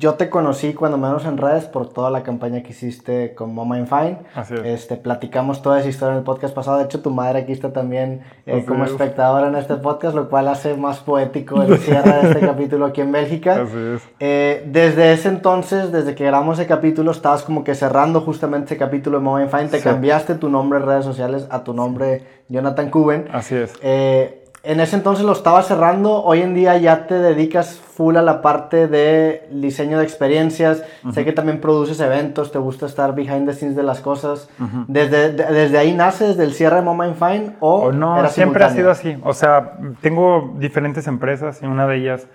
yo te conocí cuando menos en redes por toda la campaña que hiciste con Mama in Fine. Así es. Este, platicamos toda esa historia en el podcast pasado. De hecho, tu madre aquí está también eh, como espectadora en este podcast, lo cual hace más poético el cierre de este capítulo aquí en Bélgica. Así es. Eh, desde ese entonces, desde que grabamos ese capítulo, estabas como que cerrando justamente ese capítulo de Mama in Fine. Te cambiaste tu nombre en redes sociales a tu nombre Jonathan Cuben. Así es. Eh, en ese entonces lo estaba cerrando, hoy en día ya te dedicas full a la parte de diseño de experiencias, sé que también produces eventos, te gusta estar behind the scenes de las cosas. desde, ¿Desde ahí nace, desde el cierre de Moment Fine o, no? siempre ha sido así, o sea, tengo diferentes empresas y una de ellas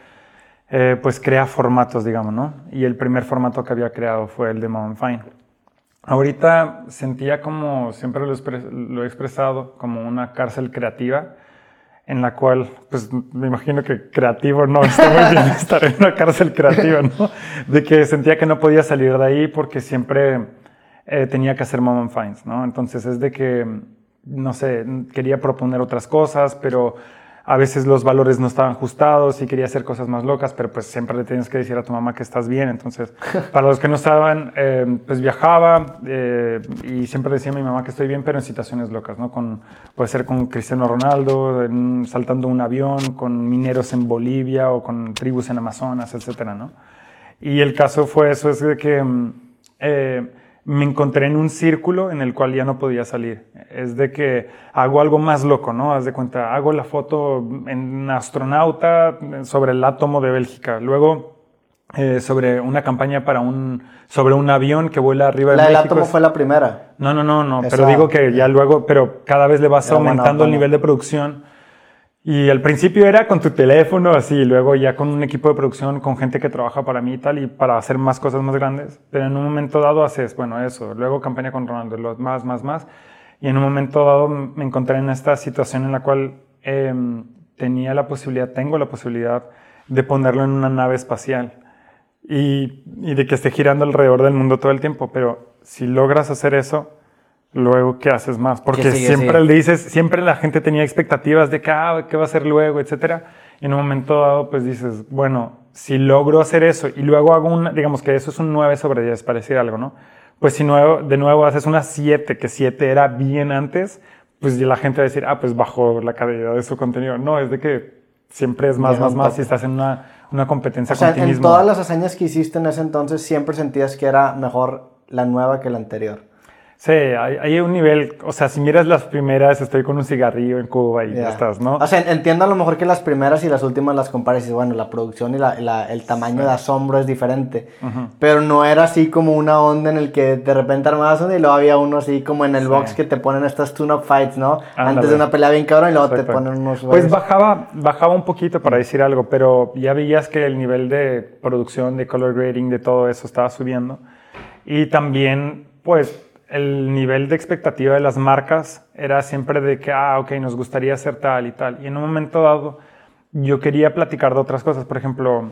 eh, pues crea formatos, digamos, ¿no? Y el primer formato que había creado fue el de Moment Fine. Ahorita sentía como, siempre lo, lo he expresado, como una cárcel creativa en la cual, pues me imagino que creativo no está muy bien estar en una cárcel creativa, ¿no? De que sentía que no podía salir de ahí porque siempre eh, tenía que hacer moment finds, ¿no? Entonces es de que, no sé, quería proponer otras cosas, pero a veces los valores no estaban ajustados y quería hacer cosas más locas, pero pues siempre le tienes que decir a tu mamá que estás bien. Entonces, para los que no saben, eh, pues viajaba eh, y siempre decía a mi mamá que estoy bien, pero en situaciones locas, ¿no? Con, puede ser con Cristiano Ronaldo, saltando un avión, con mineros en Bolivia o con tribus en Amazonas, etcétera, ¿no? Y el caso fue eso, es de que... Mm, eh, me encontré en un círculo en el cual ya no podía salir. Es de que hago algo más loco, ¿no? Haz de cuenta, hago la foto en astronauta sobre el átomo de Bélgica. Luego, eh, sobre una campaña para un, sobre un avión que vuela arriba de la México. ¿El átomo fue la primera? No, no, no, no. pero digo que ya luego, pero cada vez le vas aumentando el nivel de producción y al principio era con tu teléfono, así, luego ya con un equipo de producción, con gente que trabaja para mí y tal, y para hacer más cosas más grandes. Pero en un momento dado haces, bueno, eso, luego campaña con Ronaldo, más, más, más. Y en un momento dado me encontré en esta situación en la cual em, tenía la posibilidad, tengo la posibilidad de ponerlo en una nave espacial y, y de que esté girando alrededor del mundo todo el tiempo. Pero si logras hacer eso, luego qué haces más, porque siempre le dices, siempre la gente tenía expectativas de que, ah, qué va a hacer luego, etcétera. Y en un momento dado, pues dices, bueno, si logro hacer eso y luego hago una, digamos que eso es un 9 sobre 10, para decir algo, ¿no? Pues si nuevo, de nuevo haces una 7, que 7 era bien antes, pues la gente va a decir, ah, pues bajó la calidad de su contenido. No, es de que siempre es más, más, más si estás en una, una competencia o sea, con ti en todas las hazañas que hiciste en ese entonces, siempre sentías que era mejor la nueva que la anterior. Sí, hay, un nivel, o sea, si miras las primeras, estoy con un cigarrillo en Cuba y ya estás, ¿no? O sea, entiendo a lo mejor que las primeras y las últimas las compares y bueno, la producción y la, el tamaño de asombro es diferente, pero no era así como una onda en el que de repente armabas uno y luego había uno así como en el box que te ponen estas tune-up fights, ¿no? Antes de una pelea bien cabrón y luego te ponen unos... Pues bajaba, bajaba un poquito para decir algo, pero ya veías que el nivel de producción, de color grading, de todo eso estaba subiendo. Y también, pues el nivel de expectativa de las marcas era siempre de que, ah, ok, nos gustaría hacer tal y tal. Y en un momento dado, yo quería platicar de otras cosas. Por ejemplo,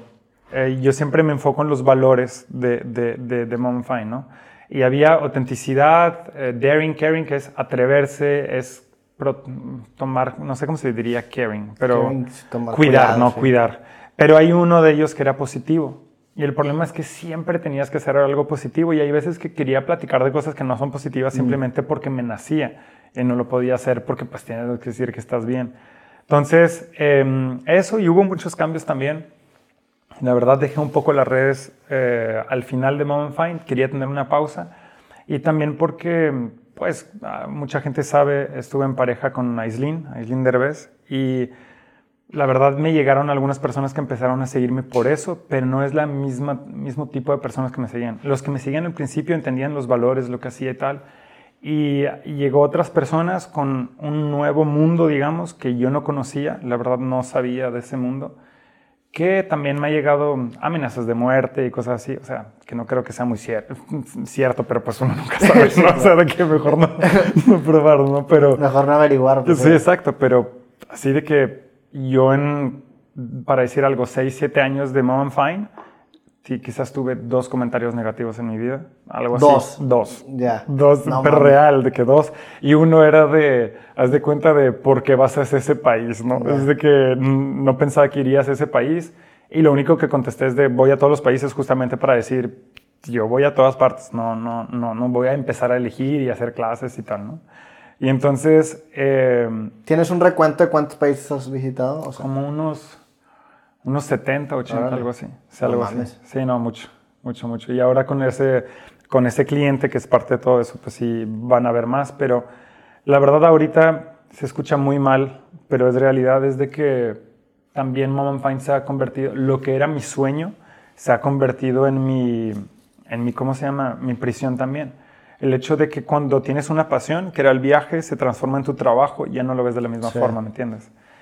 eh, yo siempre me enfoco en los valores de, de, de, de Mom Fine, ¿no? Y había autenticidad, eh, daring, caring, que es atreverse, es tomar, no sé cómo se diría caring, pero cuidar, no, cuidar. Pero hay uno de ellos que era positivo. Y el problema es que siempre tenías que hacer algo positivo y hay veces que quería platicar de cosas que no son positivas simplemente porque me nacía y no lo podía hacer porque pues tienes que decir que estás bien. Entonces, em, eso y hubo muchos cambios también. La verdad dejé un poco las redes eh, al final de Moment Find, quería tener una pausa y también porque, pues, ah, mucha gente sabe, estuve en pareja con Aislinn, Aislinn Derbez, y la verdad me llegaron algunas personas que empezaron a seguirme por eso, pero no es la misma mismo tipo de personas que me seguían. Los que me seguían al principio entendían los valores, lo que hacía y tal, y, llegó otras personas con un nuevo mundo, digamos, que yo no conocía, la verdad no sabía de ese mundo, que también me ha llegado amenazas de muerte y cosas así, o sea, que no creo que sea muy cierto, pero pues uno nunca sabe, ¿no? o sea, de que mejor no, no probar, ¿no? Pero, mejor no averiguar. Pues, sí, exacto, pero así de que yo en, para decir algo, 6, 7 años de Mom Fine, sí, quizás tuve dos comentarios negativos en mi vida, algo así. Dos. Dos. Ya. Dos, pero real, de que dos. Y uno era de, haz de cuenta de por qué vas a ese país, ¿no? Es de que no pensaba que irías a ese país Y lo único que contesté es de voy a todos los países justamente para decir, yo voy a todas partes, no, no, no, no voy a empezar a elegir y hacer clases y tal, ¿no? Y entonces... Eh, ¿Tienes un recuento de cuántos países has visitado? O como unos, unos 70, 80, algo así. algo así. Sí, no, mucho, mucho, mucho. Y ahora con ese, con ese cliente que es parte de todo eso, pues sí van a ver más, pero la verdad ahorita se escucha muy mal, pero es realidad, es de que también Mom Fine se ha convertido, lo que era mi sueño, se ha convertido en mi, en mi, ¿cómo se llama? Mi prisión también. El hecho de que cuando tienes una pasión, que era el viaje, se transforma en tu trabajo, ya no lo ves de la misma forma, ¿me entiendes?